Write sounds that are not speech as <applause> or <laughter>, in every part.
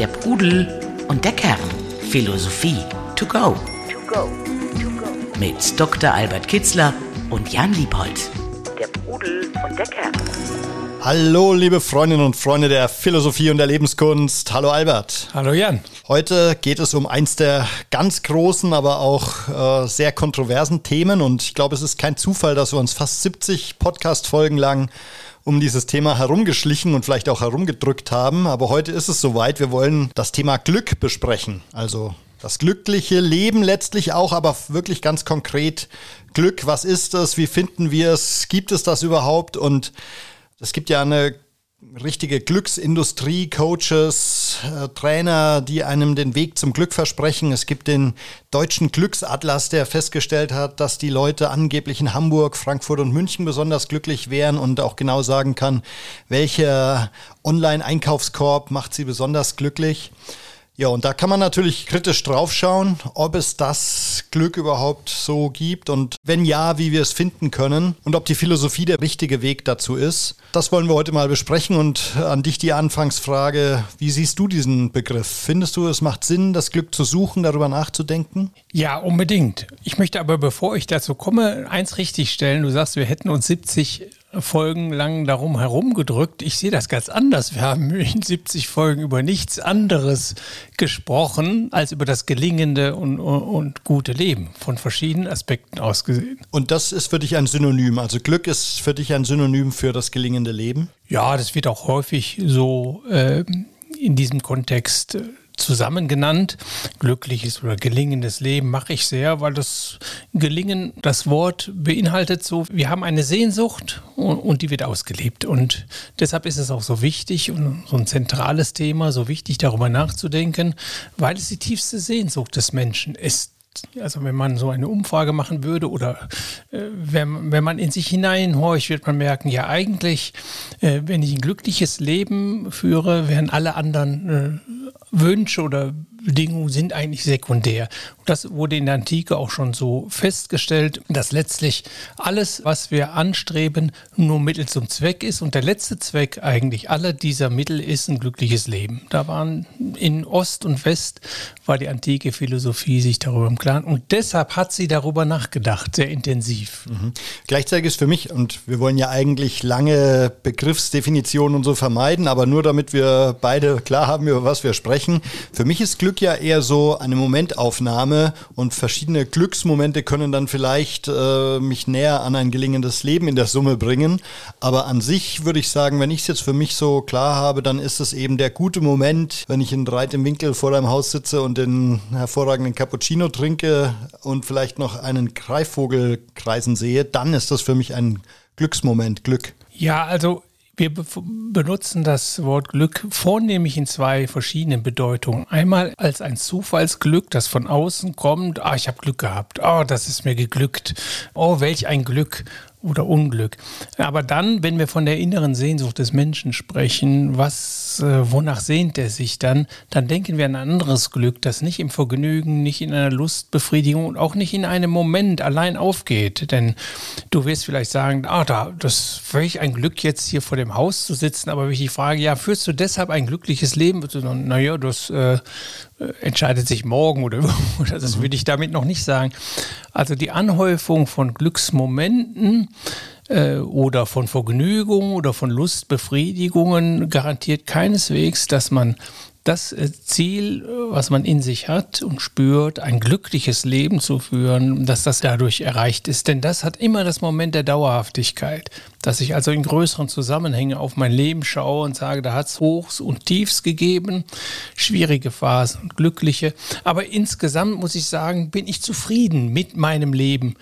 Der Pudel und der Kern. Philosophie to go. To go. To go. Mit Dr. Albert Kitzler und Jan Liebold. Der Pudel und der Kern. Hallo, liebe Freundinnen und Freunde der Philosophie und der Lebenskunst. Hallo Albert. Hallo Jan. Heute geht es um eins der ganz großen, aber auch äh, sehr kontroversen Themen. Und ich glaube, es ist kein Zufall, dass wir uns fast 70 Podcast-Folgen lang um dieses Thema herumgeschlichen und vielleicht auch herumgedrückt haben. Aber heute ist es soweit. Wir wollen das Thema Glück besprechen. Also das glückliche Leben letztlich auch, aber wirklich ganz konkret Glück. Was ist es? Wie finden wir es? Gibt es das überhaupt? Und es gibt ja eine richtige Glücksindustrie, Coaches, äh, Trainer, die einem den Weg zum Glück versprechen. Es gibt den deutschen Glücksatlas, der festgestellt hat, dass die Leute angeblich in Hamburg, Frankfurt und München besonders glücklich wären und auch genau sagen kann, welcher Online-Einkaufskorb macht sie besonders glücklich. Ja, und da kann man natürlich kritisch draufschauen, ob es das Glück überhaupt so gibt und wenn ja, wie wir es finden können und ob die Philosophie der richtige Weg dazu ist. Das wollen wir heute mal besprechen und an dich die Anfangsfrage, wie siehst du diesen Begriff? Findest du, es macht Sinn, das Glück zu suchen, darüber nachzudenken? Ja, unbedingt. Ich möchte aber, bevor ich dazu komme, eins richtigstellen. Du sagst, wir hätten uns 70 Folgen lang darum herumgedrückt. Ich sehe das ganz anders. Wir haben <laughs> in 70 Folgen über nichts anderes gesprochen als über das gelingende und, und, gute Leben von verschiedenen Aspekten aus gesehen. Und das ist für dich ein Synonym. Also Glück ist für dich ein Synonym für das gelingende Leben? Ja, das wird auch häufig so äh, in diesem Kontext äh, zusammen genannt. Glückliches oder gelingendes Leben mache ich sehr, weil das Gelingen, das Wort beinhaltet so, wir haben eine Sehnsucht und, und, die wird ausgelebt. Und deshalb ist es auch so wichtig und so ein zentrales Thema, so wichtig darüber nachzudenken, weil es die tiefste Sehnsucht des Menschen ist. Also wenn man so eine Umfrage machen würde oder äh, wenn, wenn man in sich hineinhorcht, wird man merken, ja eigentlich, äh, wenn ich ein glückliches Leben führe, wären alle anderen äh, Wünsche oder Bedingungen sind eigentlich sekundär. Und das wurde in der Antike auch schon so festgestellt, dass letztlich alles, was wir anstreben, nur Mittel zum Zweck ist. Und der letzte Zweck eigentlich aller dieser Mittel ist ein glückliches Leben. Da waren in Ost und West war die antike Philosophie sich darüber im Klaren. Und deshalb hat sie darüber nachgedacht, sehr intensiv. Mhm. Gleichzeitig ist für mich, und wir wollen ja eigentlich lange Begriffsdefinitionen und so vermeiden, aber nur damit wir beide klar haben, über was wir sprechen. Für mich ist Glück Glück ja eher so eine Momentaufnahme und verschiedene Glücksmomente können dann vielleicht äh, mich näher an ein gelingendes Leben in der Summe bringen. Aber an sich würde ich sagen, wenn ich es jetzt für mich so klar habe, dann ist es eben der gute Moment, wenn ich in breitem Winkel vor deinem Haus sitze und den hervorragenden Cappuccino trinke und vielleicht noch einen Greifvogel kreisen sehe, dann ist das für mich ein Glücksmoment, Glück. Ja, also wir be benutzen das Wort Glück vornehmlich in zwei verschiedenen Bedeutungen. Einmal als ein Zufallsglück, das von außen kommt. Ah, ich habe Glück gehabt. Oh, das ist mir geglückt. Oh, welch ein Glück oder Unglück. Aber dann, wenn wir von der inneren Sehnsucht des Menschen sprechen, was, äh, wonach sehnt er sich dann, dann denken wir an ein anderes Glück, das nicht im Vergnügen, nicht in einer Lustbefriedigung und auch nicht in einem Moment allein aufgeht. Denn du wirst vielleicht sagen, ah, da, das welch ein Glück jetzt hier vor dem Haus zu sitzen, aber wenn ich die frage, ja, führst du deshalb ein glückliches Leben? Naja, das äh, entscheidet sich morgen oder, <laughs> oder das mhm. würde ich damit noch nicht sagen. Also die Anhäufung von Glücksmomenten äh, oder von Vergnügungen oder von Lustbefriedigungen garantiert keineswegs, dass man das äh, Ziel, was man in sich hat und spürt, ein glückliches Leben zu führen, dass das dadurch erreicht ist. Denn das hat immer das Moment der Dauerhaftigkeit, dass ich also in größeren Zusammenhängen auf mein Leben schaue und sage, da hat es Hochs und Tiefs gegeben, schwierige Phasen und glückliche. Aber insgesamt muss ich sagen, bin ich zufrieden mit meinem Leben.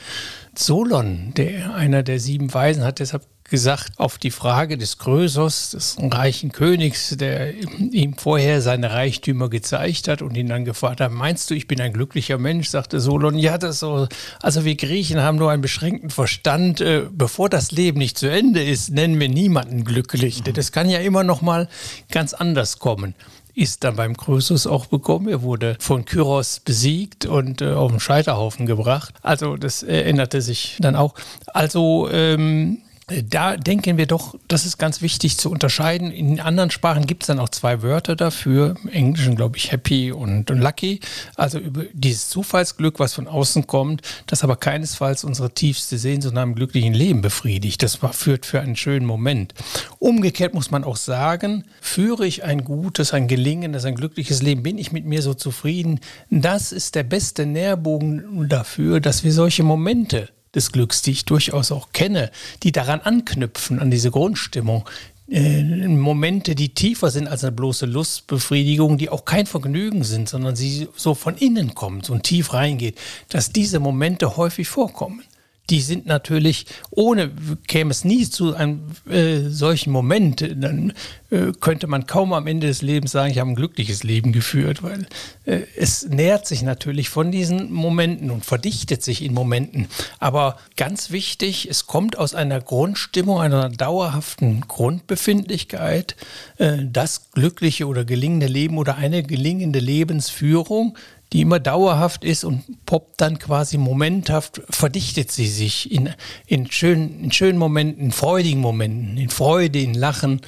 Solon, der einer der sieben Weisen, hat deshalb gesagt, auf die Frage des Krösos, des reichen Königs, der ihm vorher seine Reichtümer gezeigt hat und ihn dann gefragt hat, meinst du, ich bin ein glücklicher Mensch? sagte Solon, ja, das so, also wir Griechen haben nur einen beschränkten Verstand. Äh, bevor das Leben nicht zu Ende ist, nennen wir niemanden glücklich. Mhm. Das kann ja immer noch mal ganz anders kommen ist dann beim Krösus auch bekommen. Er wurde von Kyros besiegt und äh, auf den Scheiterhaufen gebracht. Also das äh, änderte sich dann auch. Also ähm, Äh, da denken wir doch, das ist ganz wichtig zu unterscheiden. In anderen Sprachen gibt es dann auch zwei Wörter dafür. Im Englischen glaube ich happy und, lucky. Also über dieses Zufallsglück, was von außen kommt, das aber keinesfalls unsere tiefste Sehnsucht nach einem glücklichen Leben befriedigt. Das führt für einen schönen Moment. Umgekehrt muss man auch sagen, führe ich ein gutes, ein gelingendes, ein glückliches Leben, bin ich mit mir so zufrieden. Das ist der beste Nährbogen dafür, dass wir solche Momente des Glücks, die ich durchaus auch kenne, die daran anknüpfen, an diese Grundstimmung. Äh, Momente, die tiefer sind als eine bloße Lustbefriedigung, die auch kein Vergnügen sind, sondern sie so von innen kommt so tief reingeht, dass diese Momente häufig vorkommen die sind natürlich, ohne käme es nie zu einem äh, solchen Moment, dann äh, könnte man kaum am Ende des Lebens sagen, ich habe ein glückliches Leben geführt, weil äh, es nährt sich natürlich von diesen Momenten und verdichtet sich in Momenten. Aber ganz wichtig, es kommt aus einer Grundstimmung, einer dauerhaften Grundbefindlichkeit, äh, das glückliche oder gelingende Leben oder eine gelingende Lebensführung die immer dauerhaft ist und poppt dann quasi momenthaft, verdichtet sie sich in, in, schönen, in schönen Momenten, in freudigen Momenten, in Freude, in Lachen.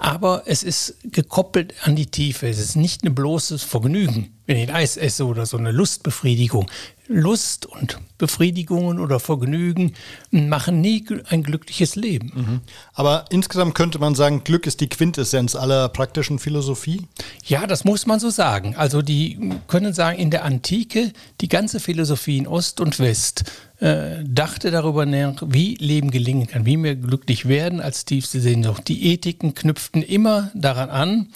Aber es ist gekoppelt an die Tiefe. Es ist nicht ein bloßes Vergnügen, wenn ich ein Eis esse oder so eine Lustbefriedigung. Lust und Befriedigungen oder Vergnügen machen nie ein glückliches Leben. Mhm. Aber insgesamt könnte man sagen, Glück ist die Quintessenz aller praktischen Philosophie? Ja, das muss man so sagen. Also die können sagen, in der Antike, die ganze Philosophie in Ost und West äh, dachte darüber nach, wie Leben gelingen kann, wie wir glücklich werden als tiefste Sehnsucht. Die Ethiken knüpften immer daran an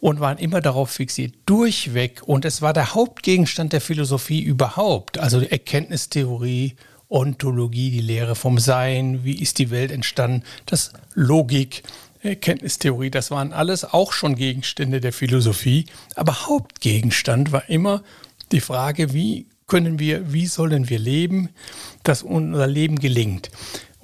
und waren immer darauf fixiert, durchweg. Und es war der Hauptgegenstand der Philosophie überhaupt, also die Erkenntnistheorie, Ontologie, die Lehre vom Sein, wie ist die Welt entstanden, das Logik, Erkenntnistheorie, das waren alles auch schon Gegenstände der Philosophie. Aber Hauptgegenstand war immer die Frage, wie können wir, wie sollen wir leben, dass unser Leben gelingt.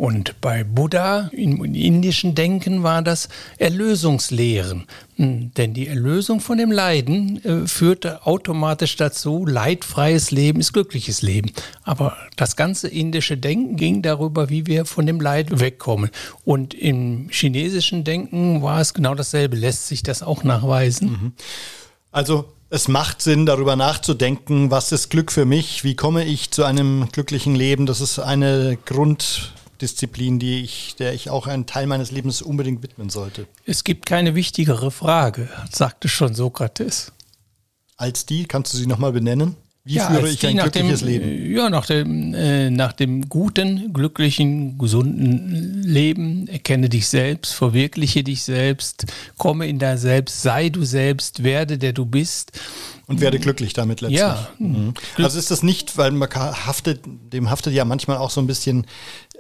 Und bei Buddha im indischen Denken war das Erlösungslehren. Hm, denn die Erlösung von dem Leiden äh, führte automatisch dazu, leidfreies Leben ist glückliches Leben. Aber das ganze indische Denken ging darüber, wie wir von dem Leid wegkommen. Und im chinesischen Denken war es genau dasselbe. Lässt sich das auch nachweisen? Mhm. Also es macht Sinn, darüber nachzudenken, was ist Glück für mich, wie komme ich zu einem glücklichen Leben. Das ist eine Grund, Disziplin, die ich, der ich auch einen Teil meines Lebens unbedingt widmen sollte. Es gibt keine wichtigere Frage, sagte schon Sokrates. Als die, kannst du sie nochmal benennen? Wie ja, führe ich ein glückliches dem, Leben? Ja, nach dem, äh, nach dem guten, glücklichen, gesunden Leben. Erkenne dich selbst, verwirkliche dich selbst, komme in dein Selbst, sei du selbst, werde der du bist. Und werde glücklich damit letztlich. Ja. Mhm. Also ist das nicht, weil man haftet, dem haftet ja manchmal auch so ein bisschen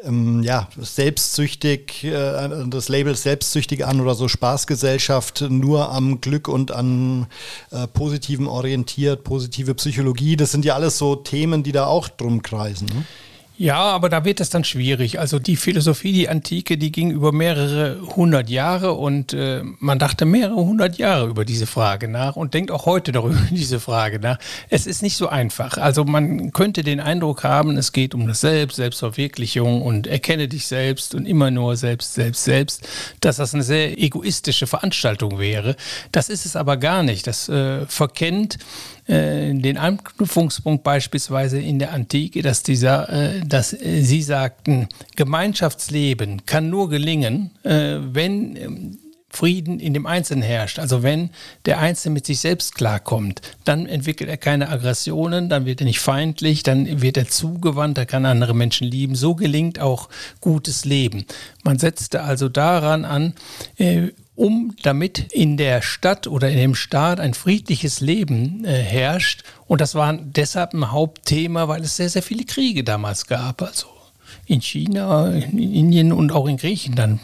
ähm, ja, selbstsüchtig, äh, das Label selbstsüchtig an oder so Spaßgesellschaft nur am Glück und an äh, Positiven orientiert, positive Psychologie. Das sind ja alles so Themen, die da auch drum kreisen. Ne? Ja, aber da wird es dann schwierig. Also die Philosophie, die Antike, die ging über mehrere hundert Jahre und äh, man dachte mehrere hundert Jahre über diese Frage nach und denkt auch heute darüber <laughs> diese Frage nach. Es ist nicht so einfach. Also man könnte den Eindruck haben, es geht um das Selbst, Selbstverwirklichung und erkenne dich selbst und immer nur selbst, selbst, selbst, dass das eine sehr egoistische Veranstaltung wäre. Das ist es aber gar nicht. Das äh, verkennt äh, den Anknüpfungspunkt beispielsweise in der Antike, dass dieser, äh, dass äh, Sie sagten, Gemeinschaftsleben kann nur gelingen, wenn ähm, Frieden in dem Einzelnen herrscht. Also wenn der Einzelne mit sich selbst klarkommt, dann entwickelt er keine Aggressionen, dann wird er nicht feindlich, dann wird er zugewandt, er kann andere Menschen lieben. So gelingt auch gutes Leben. Man setzte also daran an, um damit in der Stadt oder in dem Staat ein friedliches Leben äh, herrscht. Und das war deshalb ein Hauptthema, weil es sehr, sehr viele Kriege damals gab. Also in China, in Indien und auch in Griechenland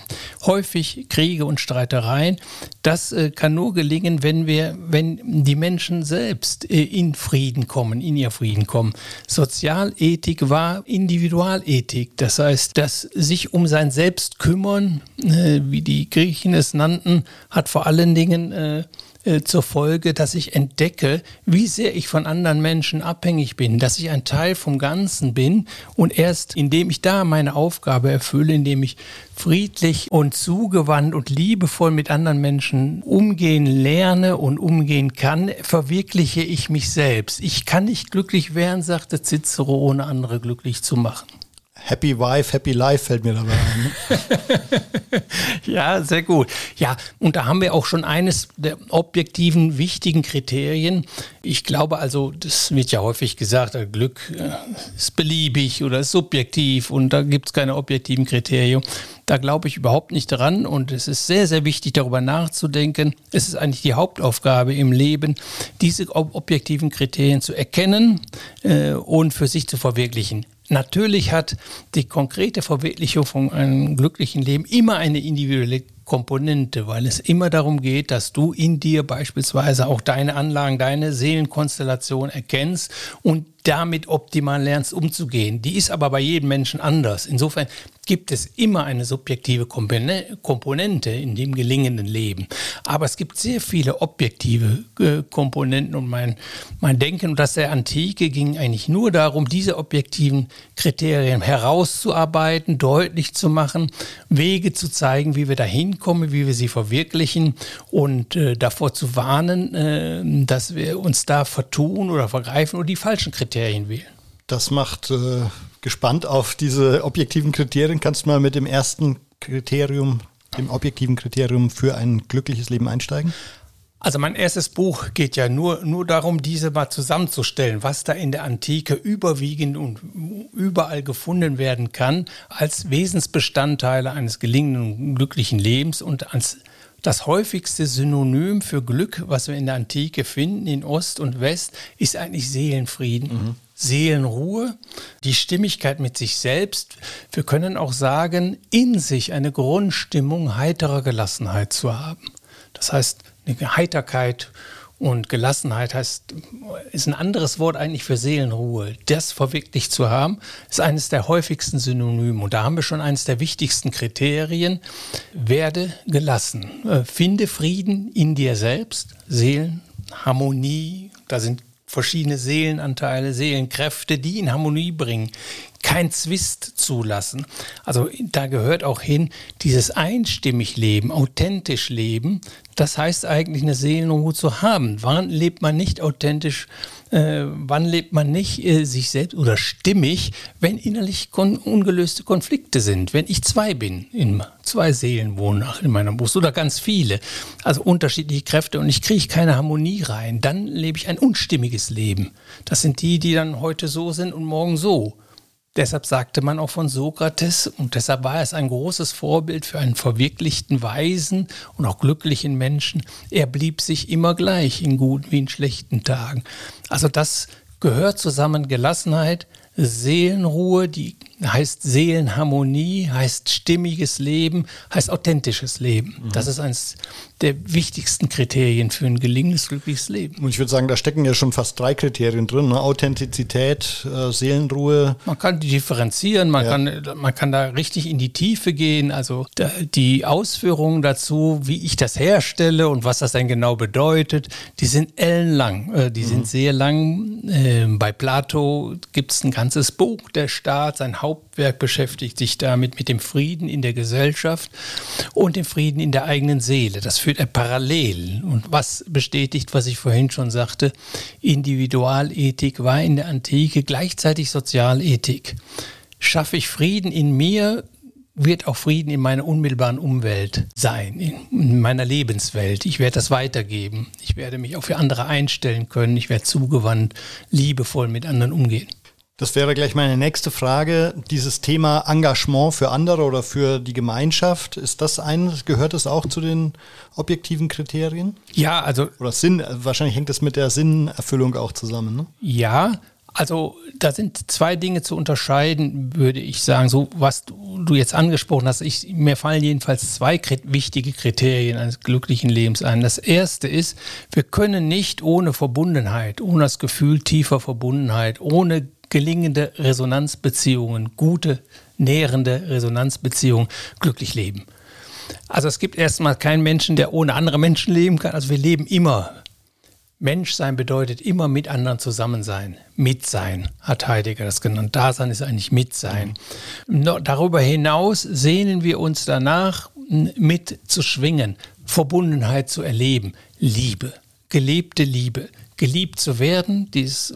häufig Kriege und Streitereien. Das äh, kann nur gelingen, wenn wir, wenn die Menschen selbst äh, in Frieden kommen, in ihr Frieden kommen. Sozialethik war Individualethik. Das heißt, das sich um sein Selbst kümmern, äh, wie die Griechen es nannten, hat vor allen Dingen äh, zur Folge, dass ich entdecke, wie sehr ich von anderen Menschen abhängig bin, dass ich ein Teil vom Ganzen bin und erst indem ich da da meine Aufgabe erfülle, indem ich friedlich und zugewandt und liebevoll mit anderen Menschen umgehen lerne und umgehen kann, verwirkliche ich mich selbst. Ich kann nicht glücklich werden, sagte Cicero, ohne andere glücklich zu machen. Happy Wife, Happy Life fällt mir dabei ein. Ne? <laughs> ja, sehr gut. Ja, und da haben wir auch schon eines der objektiven, wichtigen Kriterien. Ich glaube also, das wird ja häufig gesagt, äh, Glück äh, ist beliebig oder ist subjektiv und da gibt es keine objektiven Kriterien. Da glaube ich überhaupt nicht dran und es ist sehr, sehr wichtig, darüber nachzudenken. Es ist eigentlich die Hauptaufgabe im Leben, diese objektiven Kriterien zu erkennen äh, und für sich zu verwirklichen. Natürlich hat die konkrete Verwirklichung von einem glücklichen Leben immer eine individuelle Komponente, weil es immer darum geht, dass du in dir beispielsweise auch deine Anlagen, deine Seelenkonstellation erkennst und damit optimal lernst umzugehen. Die ist aber bei jedem Menschen anders. Insofern gibt es immer eine subjektive Komponente in dem gelingenden Leben. Aber es gibt sehr viele objektive äh, Komponenten und mein, mein Denken und das der Antike ging eigentlich nur darum, diese objektiven Kriterien herauszuarbeiten, deutlich zu machen, Wege zu zeigen, wie wir da hinkommen, wie wir sie verwirklichen und äh, davor zu warnen, äh, dass wir uns da vertun oder vergreifen oder die falschen Kriterien wählen. Das macht äh, gespannt auf diese objektiven Kriterien. Kannst du mal mit dem ersten Kriterium, dem objektiven Kriterium für ein glückliches Leben einsteigen? Also mein erstes Buch geht ja nur, nur darum, diese mal zusammenzustellen, was da in der Antike überwiegend und überall gefunden werden kann, als Wesensbestandteile eines gelingenden und glücklichen Lebens und als das häufigste Synonym für Glück, was wir in der Antike finden, in Ost und West, ist eigentlich Seelenfrieden. Mhm. Seelenruhe, die Stimmigkeit mit sich selbst. Wir können auch sagen, in sich eine Grundstimmung heiterer Gelassenheit zu haben. Das heißt, eine Heiterkeit und Gelassenheit heißt, ist ein anderes Wort eigentlich für Seelenruhe. Das verwirklicht zu haben, ist eines der häufigsten Synonyme. Und da haben wir schon eines der wichtigsten Kriterien. Werde gelassen. Äh, finde Frieden in dir selbst, Seelenharmonie. Da sind verschiedene Seelenanteile, Seelenkräfte, die in Harmonie bringen. Kein Zwist zulassen. Also da gehört auch hin, dieses einstimmig Leben, authentisch Leben, das heißt eigentlich eine Seelenruhe zu haben. Wann lebt man nicht authentisch äh, wann lebt man nicht äh, sich selbst oder stimmig, wenn innerlich kon ungelöste Konflikte sind. Wenn ich zwei bin, in zwei Seelen wohnen in meiner Brust oder ganz viele, also unterschiedliche Kräfte und ich kriege keine Harmonie rein, dann lebe ich ein unstimmiges Leben. Das sind die, die dann heute so sind und morgen so. Deshalb sagte man auch von Sokrates, und deshalb war es ein großes Vorbild für einen verwirklichten, weisen und auch glücklichen Menschen. Er blieb sich immer gleich in guten wie in schlechten Tagen. Also das gehört zusammen Gelassenheit, Seelenruhe, die heißt Seelenharmonie, heißt stimmiges Leben, heißt authentisches Leben. Mhm. Das ist eines der wichtigsten Kriterien für ein gelingendes, glückliches Leben. Und ich würde sagen, da stecken ja schon fast drei Kriterien drin. Ne? Authentizität, äh, Seelenruhe. Man kann die differenzieren, man, ja. kann, man kann da richtig in die Tiefe gehen. Also die Ausführungen dazu, wie ich das herstelle und was das denn genau bedeutet, die sind ellenlang. Äh, die mhm. sind sehr lang. Äh, bei Plato gibt es ein ganzes Buch, der Staat, sein Hauptwerk beschäftigt sich damit mit dem Frieden in der Gesellschaft und dem Frieden in der eigenen Seele. Das führt er parallel. Und was bestätigt, was ich vorhin schon sagte, Individualethik war in der Antike gleichzeitig Sozialethik. Schaffe ich Frieden in mir, wird auch Frieden in meiner unmittelbaren Umwelt sein, in meiner Lebenswelt. Ich werde das weitergeben. Ich werde mich auch für andere einstellen können. Ich werde zugewandt, liebevoll mit anderen umgehen. Das wäre gleich meine nächste Frage. Dieses Thema Engagement für andere oder für die Gemeinschaft, ist das ein, gehört es auch zu den objektiven Kriterien? Ja, also. Oder Sinn, wahrscheinlich hängt es mit der Sinnerfüllung auch zusammen, ne? Ja, also da sind zwei Dinge zu unterscheiden, würde ich sagen. So was du, du jetzt angesprochen hast, ich, mir fallen jedenfalls zwei wichtige Kriterien eines glücklichen Lebens ein. Das erste ist, wir können nicht ohne Verbundenheit, ohne das Gefühl tiefer Verbundenheit, ohne gelingende Resonanzbeziehungen, gute, nährende Resonanzbeziehungen glücklich leben. Also es gibt erstmal keinen Menschen, der ohne andere Menschen leben kann. Also wir leben immer Menschsein bedeutet immer mit anderen zusammen sein. Mitsein hat Heidegger das genannt. Dasein ist eigentlich Mitsein. No, darüber hinaus sehnen wir uns danach, mit zu schwingen, Verbundenheit zu erleben, Liebe, gelebte Liebe, geliebt zu werden, dieses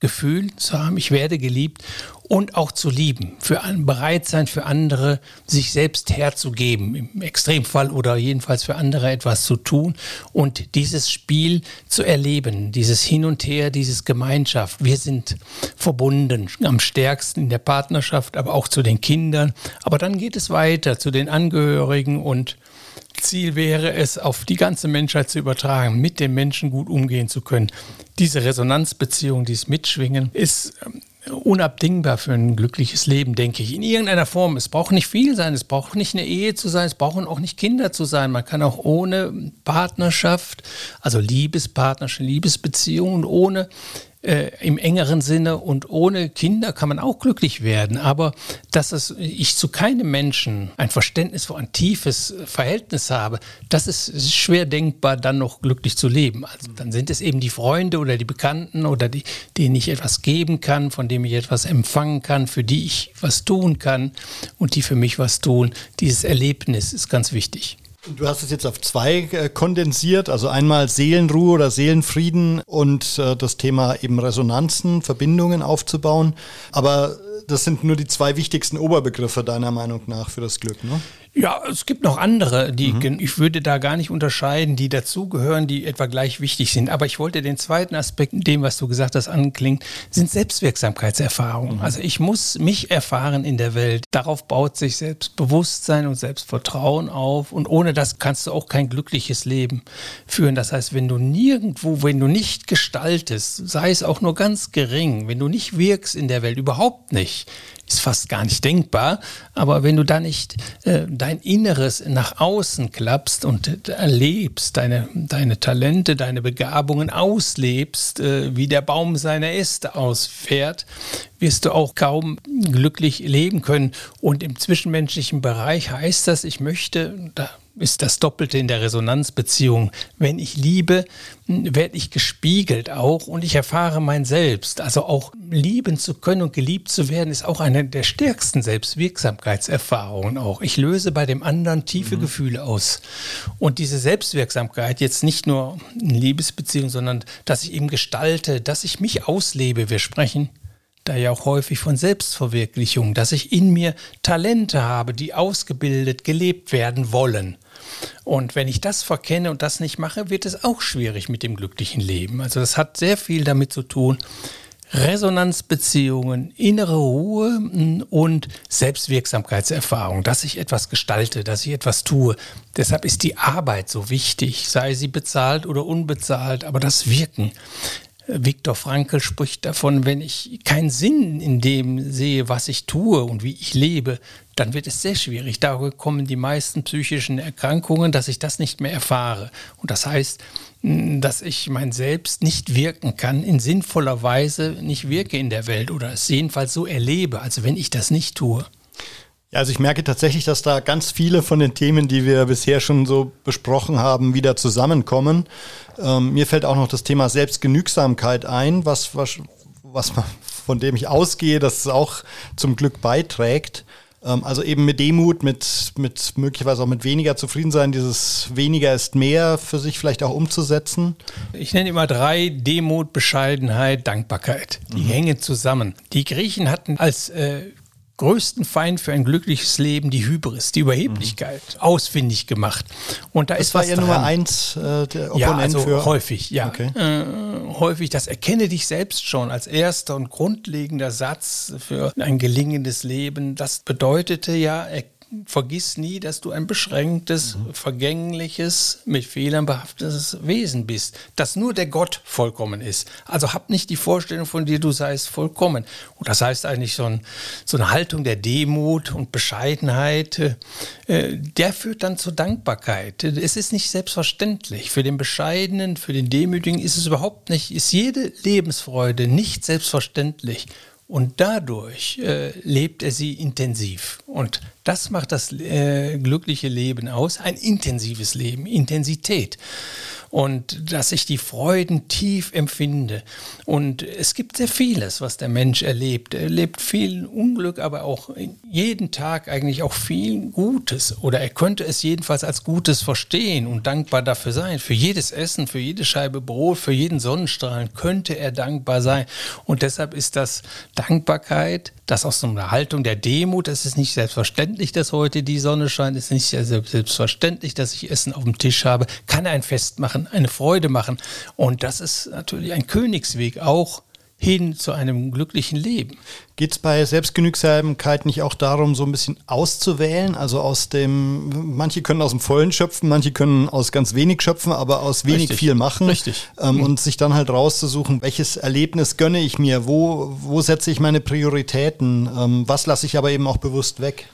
Gefühl zu haben, ich werde geliebt und auch zu lieben, für bereit sein für andere, sich selbst herzugeben, im Extremfall oder jedenfalls für andere etwas zu tun und dieses Spiel zu erleben, dieses Hin und Her, dieses Gemeinschaft. Wir sind verbunden, am stärksten in der Partnerschaft, aber auch zu den Kindern. Aber dann geht es weiter zu den Angehörigen und Ziel wäre es, auf die ganze Menschheit zu übertragen, mit den Menschen gut umgehen zu können. Diese Resonanzbeziehung, dieses Mitschwingen ist ähm, unabdingbar für ein glückliches Leben, denke ich. In irgendeiner Form. Es braucht nicht viel sein, es braucht nicht eine Ehe zu sein, es brauchen auch nicht Kinder zu sein. Man kann auch ohne Partnerschaft, also Liebespartnerschaft, Liebesbeziehung und ohne äh, im engeren Sinne und ohne Kinder kann man auch glücklich werden. Aber dass es, ich zu keinem Menschen ein Verständnis für ein tiefes Verhältnis habe, das ist schwer denkbar, dann noch glücklich zu leben. Also dann sind es eben die Freunde oder die Bekannten oder die, denen ich etwas geben kann, von denen ich etwas empfangen kann, für die ich was tun kann und die für mich was tun. Dieses Erlebnis ist ganz wichtig. Du hast es jetzt auf zwei äh, kondensiert, also einmal Seelenruhe oder Seelenfrieden und äh, das Thema eben Resonanzen, Verbindungen aufzubauen. Aber das sind nur die zwei wichtigsten Oberbegriffe deiner Meinung nach für das Glück, ne? Ja, es gibt noch andere, die mhm. ich würde da gar nicht unterscheiden, die dazugehören, die etwa gleich wichtig sind. Aber ich wollte den zweiten Aspekt, dem, was du gesagt hast, anklingt, sind Selbstwirksamkeitserfahrungen. Mhm. Also ich muss mich erfahren in der Welt. Darauf baut sich Selbstbewusstsein und Selbstvertrauen auf. Und ohne das kannst du auch kein glückliches Leben führen. Das heißt, wenn du nirgendwo, wenn du nicht gestaltest, sei es auch nur ganz gering, wenn du nicht wirkst in der Welt, überhaupt nicht, ist fast gar nicht denkbar. Aber wenn du da nicht äh, dein Inneres nach außen klappst und erlebst, deine, deine Talente, deine Begabungen auslebst, äh, wie der Baum seine Äste ausfährt, wirst du auch kaum glücklich leben können. Und im zwischenmenschlichen Bereich heißt das, ich möchte, da ist das Doppelte in der Resonanzbeziehung. Wenn ich liebe, werde ich gespiegelt auch und ich erfahre mein Selbst. Also auch lieben zu können und geliebt zu werden, ist auch eine der stärksten Selbstwirksamkeitserfahrungen auch. Ich löse bei dem anderen tiefe mhm. Gefühle aus. Und diese Selbstwirksamkeit jetzt nicht nur in Liebesbeziehungen, sondern dass ich eben gestalte, dass ich mich auslebe. Wir sprechen da ja auch häufig von Selbstverwirklichung, dass ich in mir Talente habe, die ausgebildet, gelebt werden wollen. Und wenn ich das verkenne und das nicht mache, wird es auch schwierig mit dem glücklichen Leben. Also das hat sehr viel damit zu tun, Resonanzbeziehungen, innere Ruhe mm, und Selbstwirksamkeitserfahrung, dass ich etwas gestalte, dass ich etwas tue. Deshalb ist die Arbeit so wichtig, sei sie bezahlt oder unbezahlt, aber das Wirken. Viktor Frankl spricht davon, wenn ich keinen Sinn in dem sehe, was ich tue und wie ich lebe, dann wird es sehr schwierig. Darüber kommen die meisten psychischen Erkrankungen, dass ich das nicht mehr erfahre. Und das heißt, dass ich mein Selbst nicht wirken kann, in sinnvoller Weise nicht wirke in der Welt oder es jedenfalls so erlebe, also wenn ich das nicht tue. Ja, also ich merke tatsächlich, dass da ganz viele von den Themen, die wir bisher schon so besprochen haben, wieder zusammenkommen. Ähm, mir fällt auch noch das Thema Selbstgenügsamkeit ein, was, was, was man, von dem ich ausgehe, dass es auch zum Glück beiträgt. Ähm, also eben mit Demut, mit, mit möglicherweise auch mit weniger zufrieden sein, dieses weniger ist mehr für sich vielleicht auch umzusetzen. Ich nenne immer drei, Demut, Bescheidenheit, Dankbarkeit. Die mhm. hängen zusammen. Die Griechen hatten als äh, größten Feind für ein glückliches Leben die Hybris, die Überheblichkeit, mhm. ausfindig gemacht. Und da das ist war was ja dran. Nummer eins äh, der Opponent ja, also für häufig, ja, okay. äh, häufig. Das erkenne dich selbst schon als erster und grundlegender Satz für ein gelingendes Leben. Das bedeutete ja erkennen vergiss nie, dass du ein beschränktes, mhm. vergängliches, mit Fehlern behaftetes Wesen bist, dass nur der Gott vollkommen ist. Also hab nicht die Vorstellung von dir, du seist vollkommen. Und das heißt eigentlich so, ein, so eine Haltung der Demut und Bescheidenheit, äh, der führt dann zur Dankbarkeit. Es ist nicht selbstverständlich. Für den Bescheidenen, für den Demütigen ist es überhaupt nicht, ist jede Lebensfreude nicht selbstverständlich. Und dadurch äh, lebt er sie intensiv. Und das macht das äh, glückliche Leben aus, ein intensives Leben, Intensität. und dass ich die Freuden tief empfinde. Und es gibt sehr vieles, was der Mensch erlebt. Er erlebt viel Unglück, aber auch jeden Tag eigentlich auch viel Gutes. Oder er könnte es jedenfalls als Gutes verstehen und dankbar dafür sein. Für jedes Essen, für jede Scheibe Brot, für jeden Sonnenstrahlen könnte er dankbar sein. Und deshalb ist das Dankbarkeit, das aus einer Haltung der Demut, es ist nicht selbstverständlich, dass heute die Sonne scheint, es ist nicht selbstverständlich, dass ich Essen auf dem Tisch habe, kann ein Fest machen, eine Freude machen. Und das ist natürlich ein Königsweg auch hin zu einem glücklichen Leben. Geht es bei Selbstgenügsamkeit nicht auch darum, so ein bisschen auszuwählen? Also aus dem, manche können aus dem Vollen schöpfen, manche können aus ganz wenig schöpfen, aber aus wenig Richtig. viel machen. Richtig. Ähm, Mhm. Und sich dann halt rauszusuchen, welches Erlebnis gönne ich mir, wo, wo setze ich meine Prioritäten, ähm, was lasse ich aber eben auch bewusst weg.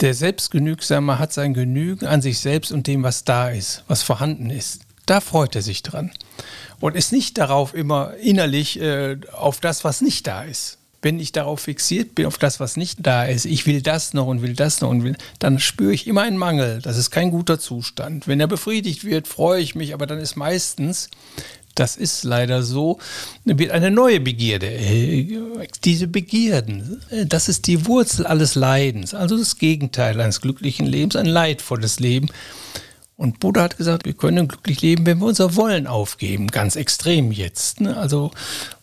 Der Selbstgenügsame hat sein Genügen an sich selbst und dem, was da ist, was vorhanden ist. Da freut er sich dran. Und ist nicht darauf immer innerlich äh, auf das, was nicht da ist. Wenn ich darauf fixiert bin, auf das, was nicht da ist, ich will das noch und will das noch und will, dann spüre ich immer einen Mangel. Das ist kein guter Zustand. Wenn er befriedigt wird, freue ich mich, aber dann ist meistens das ist leider so, wird eine neue Begierde. äh, Diese Begierden, äh, das ist die Wurzel alles Leidens, also das Gegenteil eines glücklichen Lebens, ein leidvolles Leben. Und Buddha hat gesagt, wir können glücklich leben, wenn wir unser Wollen aufgeben, ganz extrem jetzt. Ne? Also,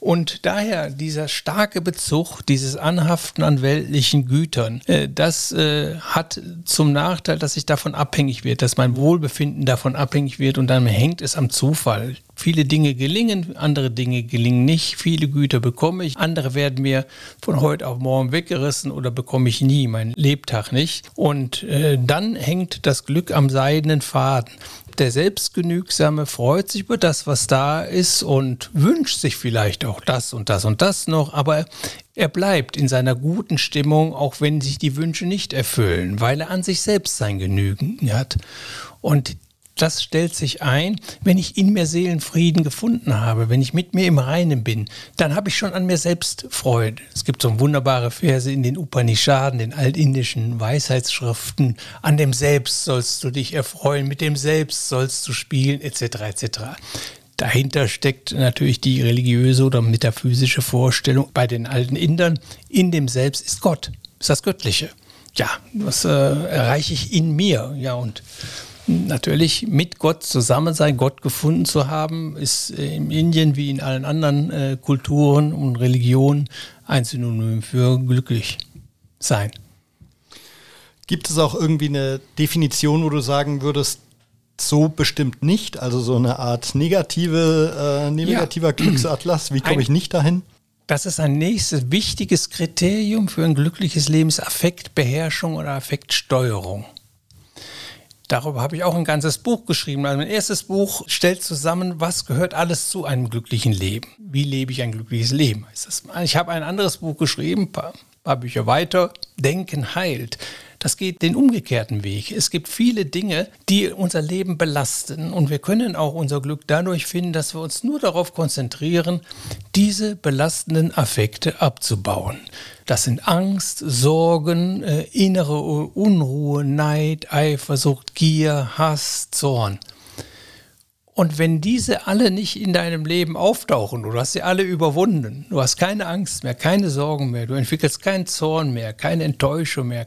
und daher dieser starke Bezug, dieses Anhaften an weltlichen Gütern, äh, das äh, hat zum Nachteil, dass ich davon abhängig wird, dass mein Wohlbefinden davon abhängig wird und dann hängt es am Zufall. Viele Dinge gelingen, andere Dinge gelingen nicht. Viele Güter bekomme ich, andere werden mir von heute auf morgen weggerissen oder bekomme ich nie, mein Lebtag nicht. Und äh, dann hängt das Glück am seidenen Faden. Der Selbstgenügsame freut sich über das, was da ist und wünscht sich vielleicht auch das und das und das noch, aber er bleibt in seiner guten Stimmung, auch wenn sich die Wünsche nicht erfüllen, weil er an sich selbst sein Genügen hat. Und das stellt sich ein, wenn ich in mir Seelenfrieden gefunden habe, wenn ich mit mir im Reinen bin, dann habe ich schon an mir selbst Freude. Es gibt so wunderbare Verse in den Upanishaden, den altindischen Weisheitsschriften. An dem Selbst sollst du dich erfreuen, mit dem Selbst sollst du spielen, etc. etc. Dahinter steckt natürlich die religiöse oder metaphysische Vorstellung bei den alten Indern, in dem Selbst ist Gott, ist das Göttliche. Ja, das äh, erreiche ich in mir. Ja, und Natürlich mit Gott zusammen sein, Gott gefunden zu haben, ist in Indien wie in allen anderen äh, Kulturen und Religionen ein Synonym für glücklich sein. Gibt es auch irgendwie eine Definition, wo du sagen würdest, so bestimmt nicht? Also so eine Art negative, äh, negativer ja. Glücksatlas. Wie komme ich nicht dahin? Das ist ein nächstes wichtiges Kriterium für ein glückliches Leben, ist Affektbeherrschung oder Affektsteuerung. Darüber habe ich auch ein ganzes Buch geschrieben. Also mein erstes Buch stellt zusammen, was gehört alles zu einem glücklichen Leben. Wie lebe ich ein glückliches Leben? Ich habe ein anderes Buch geschrieben, ein paar, paar Bücher weiter. Denken heilt. Das geht den umgekehrten Weg. Es gibt viele Dinge, die unser Leben belasten. Und wir können auch unser Glück dadurch finden, dass wir uns nur darauf konzentrieren, diese belastenden Affekte abzubauen. Das sind Angst, Sorgen, äh, innere Unruhe, Neid, Eifersucht, Gier, Hass, Zorn. Und wenn diese alle nicht in deinem Leben auftauchen, du hast sie alle überwunden, du hast keine Angst mehr, keine Sorgen mehr, du entwickelst keinen Zorn mehr, keine Enttäuschung mehr,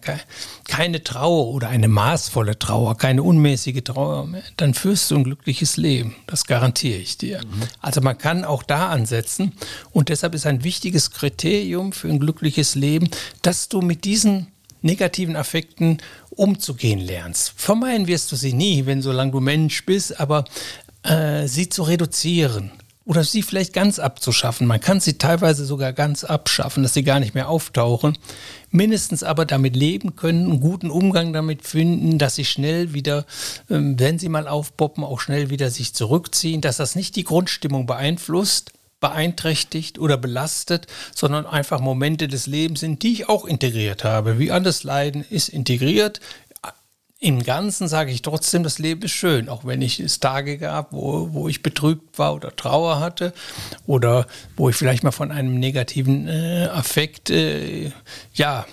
keine Trauer oder eine maßvolle Trauer, keine unmäßige Trauer mehr, dann führst du ein glückliches Leben. Das garantiere ich dir. Mhm. Also man kann auch da ansetzen und deshalb ist ein wichtiges Kriterium für ein glückliches Leben, dass du mit diesen negativen Affekten umzugehen lernst. Vermeiden wirst du sie nie, wenn solange du Mensch bist, aber äh, sie zu reduzieren oder sie vielleicht ganz abzuschaffen. Man kann sie teilweise sogar ganz abschaffen, dass sie gar nicht mehr auftauchen. Mindestens aber damit leben können, einen guten Umgang damit finden, dass sie schnell wieder, ähm, wenn sie mal aufpoppen, auch schnell wieder sich zurückziehen, dass das nicht die Grundstimmung beeinflusst, beeinträchtigt oder belastet, sondern einfach Momente des Lebens sind, die ich auch integriert habe. Wie alles Leiden ist integriert, im Ganzen sage ich trotzdem, das Leben ist schön, auch wenn ich es Tage gab, wo, wo ich betrübt war oder Trauer hatte oder wo ich vielleicht mal von einem negativen äh, Affekt, äh, ja,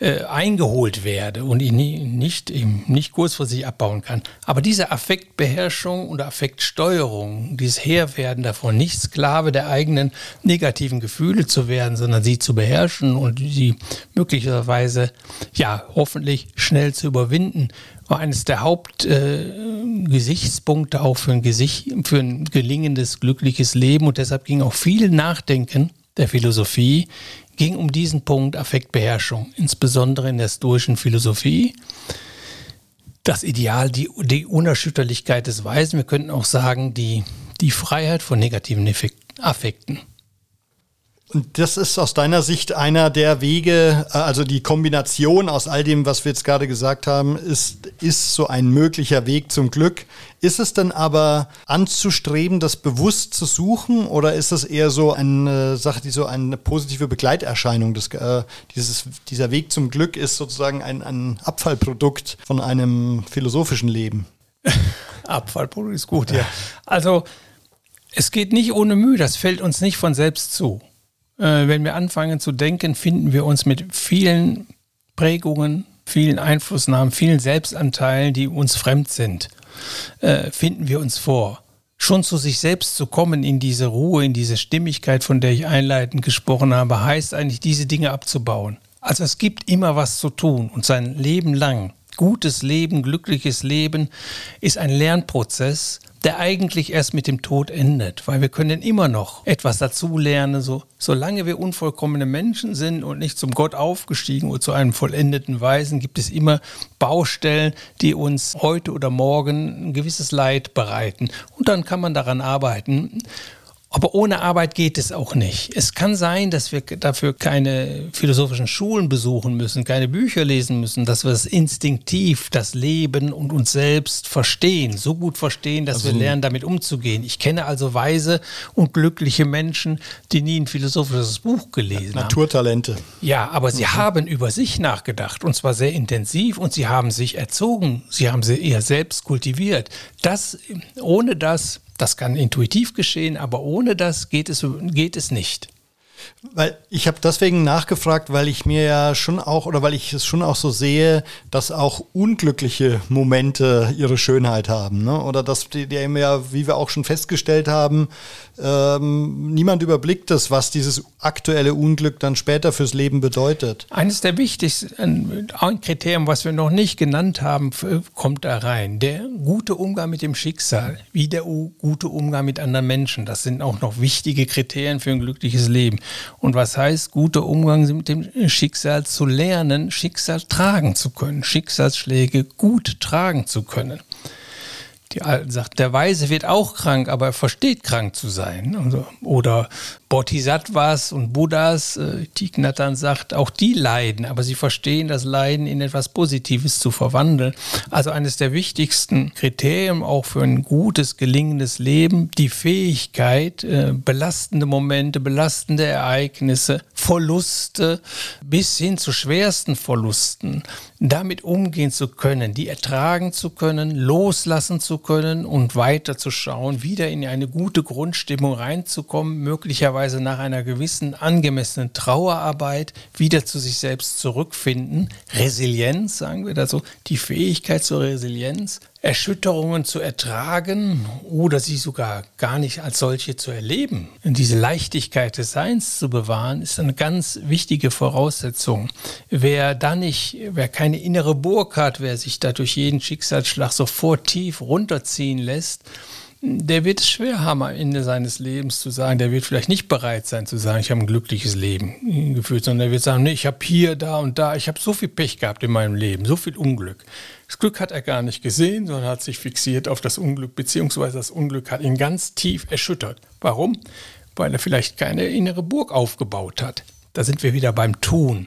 äh, eingeholt werde und ihn nicht, nicht kurzfristig abbauen kann. Aber diese Affektbeherrschung und Affektsteuerung, dieses Herwerden davon, nicht Sklave der eigenen negativen Gefühle zu werden, sondern sie zu beherrschen und sie möglicherweise, ja, hoffentlich schnell zu überwinden, war eines der Hauptgesichtspunkte äh, auch für ein, Gesicht, für ein gelingendes, glückliches Leben. Und deshalb ging auch viel Nachdenken der Philosophie ging um diesen Punkt Affektbeherrschung, insbesondere in der stoischen Philosophie. Das Ideal, die, die Unerschütterlichkeit des Weisen, wir könnten auch sagen, die, die Freiheit von negativen Affekten. Und das ist aus deiner Sicht einer der Wege, äh, also die Kombination aus all dem, was wir jetzt gerade gesagt haben, ist, ist so ein möglicher Weg zum Glück. Ist es denn aber anzustreben, das bewusst zu suchen oder ist es eher so eine Sache, die so eine positive Begleiterscheinung, des, äh, dieses, dieser Weg zum Glück ist sozusagen ein, ein Abfallprodukt von einem philosophischen Leben? <laughs> Abfallprodukt ist gut, ja. Also es geht nicht ohne Mühe, das fällt uns nicht von selbst zu. Äh, wenn wir anfangen zu denken, finden wir uns mit vielen Prägungen, vielen Einflussnahmen, vielen Selbstanteilen, die uns fremd sind, äh, finden wir uns vor. Schon zu sich selbst zu kommen, in diese Ruhe, in diese Stimmigkeit, von der ich einleitend gesprochen habe, heißt eigentlich, diese Dinge abzubauen. Also es gibt immer was zu tun und sein Leben lang. Gutes Leben, glückliches Leben ist ein Lernprozess, der eigentlich erst mit dem Tod endet, weil wir können immer noch etwas dazulernen, so, solange wir unvollkommene Menschen sind und nicht zum Gott aufgestiegen oder zu einem vollendeten Weisen, gibt es immer Baustellen, die uns heute oder morgen ein gewisses Leid bereiten. Und dann kann man daran arbeiten. Aber ohne Arbeit geht es auch nicht. Es kann sein, dass wir dafür keine philosophischen Schulen besuchen müssen, keine Bücher lesen müssen, dass wir das instinktiv, das Leben und uns selbst verstehen, so gut verstehen, dass also, wir lernen, damit umzugehen. Ich kenne also weise und glückliche Menschen, die nie ein philosophisches Buch gelesen haben. Naturtalente. Ja, aber sie mhm. haben über sich nachgedacht und zwar sehr intensiv und sie haben sich erzogen, sie haben sie eher selbst kultiviert. Das, ohne das das kann intuitiv geschehen, aber ohne das geht es, geht es nicht. Weil ich habe deswegen nachgefragt, weil ich mir ja schon auch oder weil ich es schon auch so sehe, dass auch unglückliche Momente ihre Schönheit haben. Ne? Oder dass die, die ja, wie wir auch schon festgestellt haben, ähm, niemand überblickt das, was dieses aktuelle Unglück dann später fürs Leben bedeutet. Eines der wichtigsten ein Kriterien, was wir noch nicht genannt haben, kommt da rein. Der gute Umgang mit dem Schicksal, wie der gute Umgang mit anderen Menschen. Das sind auch noch wichtige Kriterien für ein glückliches Leben. Und was heißt guter Umgang mit dem Schicksal? Zu lernen, Schicksal tragen zu können, Schicksalsschläge gut tragen zu können. Die Alten sagt, der Weise wird auch krank, aber er versteht krank zu sein. Also, oder Bodhisattvas und Buddhas, äh, Thich sagt, auch die leiden, aber sie verstehen das Leiden in etwas Positives zu verwandeln. Also eines der wichtigsten Kriterien auch für ein gutes, gelingendes Leben, die Fähigkeit, äh, belastende Momente, belastende Ereignisse, Verluste bis hin zu schwersten Verlusten damit umgehen zu können, die ertragen zu können, loslassen zu können und weiter zu schauen, wieder in eine gute Grundstimmung reinzukommen, möglicherweise nach einer gewissen angemessenen Trauerarbeit wieder zu sich selbst zurückfinden. Resilienz, sagen wir dazu, die Fähigkeit zur Resilienz, Erschütterungen zu ertragen oder sie sogar gar nicht als solche zu erleben. Und diese Leichtigkeit des Seins zu bewahren, ist eine ganz wichtige Voraussetzung. Wer da nicht, wer keine innere Burg hat, wer sich da durch jeden Schicksalsschlag sofort tief runterziehen lässt, der wird es schwer haben, am Ende seines Lebens zu sagen, der wird vielleicht nicht bereit sein zu sagen, ich habe ein glückliches Leben geführt, sondern der wird sagen, nee, ich habe hier, da und da, ich habe so viel Pech gehabt in meinem Leben, so viel Unglück. Das Glück hat er gar nicht gesehen, sondern hat sich fixiert auf das Unglück, beziehungsweise das Unglück hat ihn ganz tief erschüttert. Warum? Weil er vielleicht keine innere Burg aufgebaut hat. Da sind wir wieder beim Tun.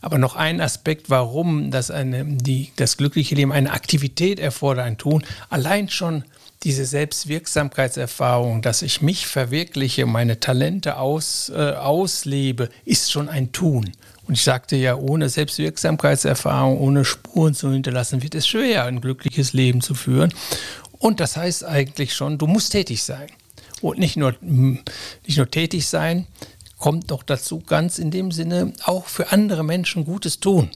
Aber noch ein Aspekt, warum das, eine, die, das glückliche Leben eine Aktivität erfordert, ein Tun. Allein schon diese Selbstwirksamkeitserfahrung, dass ich mich verwirkliche, meine Talente aus, äh, auslebe, ist schon ein Tun. Und ich sagte ja, ohne Selbstwirksamkeitserfahrung, ohne Spuren zu hinterlassen, wird es schwer, ein glückliches Leben zu führen. Und das heißt eigentlich schon, du musst tätig sein. Und nicht nur, nicht nur tätig sein, kommt noch dazu, ganz in dem Sinne auch für andere Menschen Gutes tun.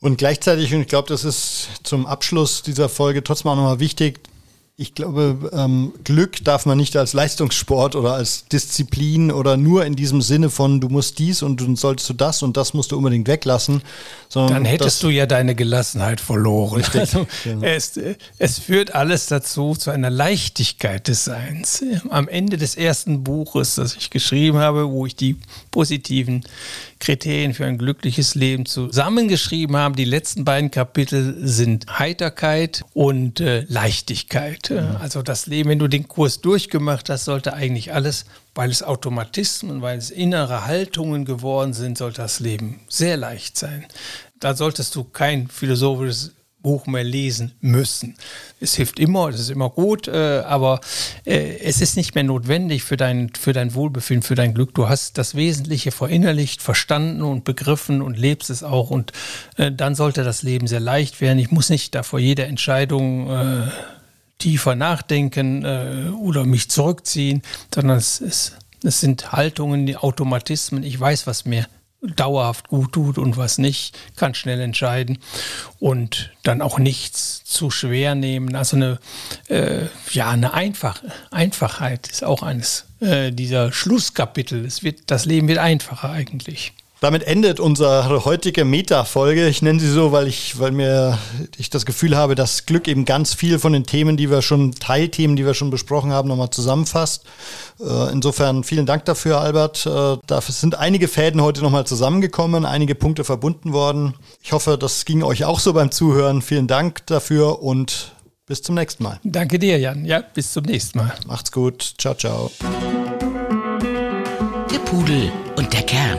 Und gleichzeitig, und ich glaube, das ist zum Abschluss dieser Folge trotzdem auch nochmal wichtig, ich glaube, ähm, Glück darf man nicht als Leistungssport oder als Disziplin oder nur in diesem Sinne von du musst dies und du sollst du das und das musst du unbedingt weglassen. Dann hättest du ja deine Gelassenheit verloren. Richtig, also, genau. es, es führt alles dazu, zu einer Leichtigkeit des Seins. Am Ende des ersten Buches, das ich geschrieben habe, wo ich die positiven Kriterien für ein glückliches Leben zusammengeschrieben habe, die letzten beiden Kapitel sind Heiterkeit und äh, Leichtigkeit. Mhm. Also das Leben, wenn du den Kurs durchgemacht hast, sollte eigentlich alles, weil es Automatismen, weil es innere Haltungen geworden sind, sollte das Leben sehr leicht sein. Da solltest du kein philosophisches Buch mehr lesen müssen. Es hilft immer, es ist immer gut, äh, aber äh, es ist nicht mehr notwendig für dein, für dein Wohlbefinden, für dein Glück. Du hast das Wesentliche verinnerlicht, verstanden und begriffen und lebst es auch. Und äh, dann sollte das Leben sehr leicht werden. Ich muss nicht da vor jeder Entscheidung äh, tiefer nachdenken äh, oder mich zurückziehen, sondern es, es, es sind Haltungen, die Automatismen. Ich weiß, was mir dauerhaft gut tut und was nicht, kann schnell entscheiden und dann auch nichts zu schwer nehmen. Also eine, äh, ja, eine Einfach Einfachheit ist auch eines äh, dieser Schlusskapitel. Es wird, das Leben wird einfacher eigentlich. Damit endet unsere heutige Meta-Folge. Ich nenne sie so, weil ich, weil mir ich das Gefühl habe, dass Glück eben ganz viel von den Themen, die wir schon, Teilthemen, die wir schon besprochen haben, nochmal zusammenfasst. Äh, insofern vielen Dank dafür, Albert. Äh, dafür sind einige Fäden heute nochmal zusammengekommen, einige Punkte verbunden worden. Ich hoffe, das ging euch auch so beim Zuhören. Vielen Dank dafür und bis zum nächsten Mal. Danke dir, Jan. Ja, bis zum nächsten Mal. Macht's gut. Ciao, ciao. Der Pudel und der Kern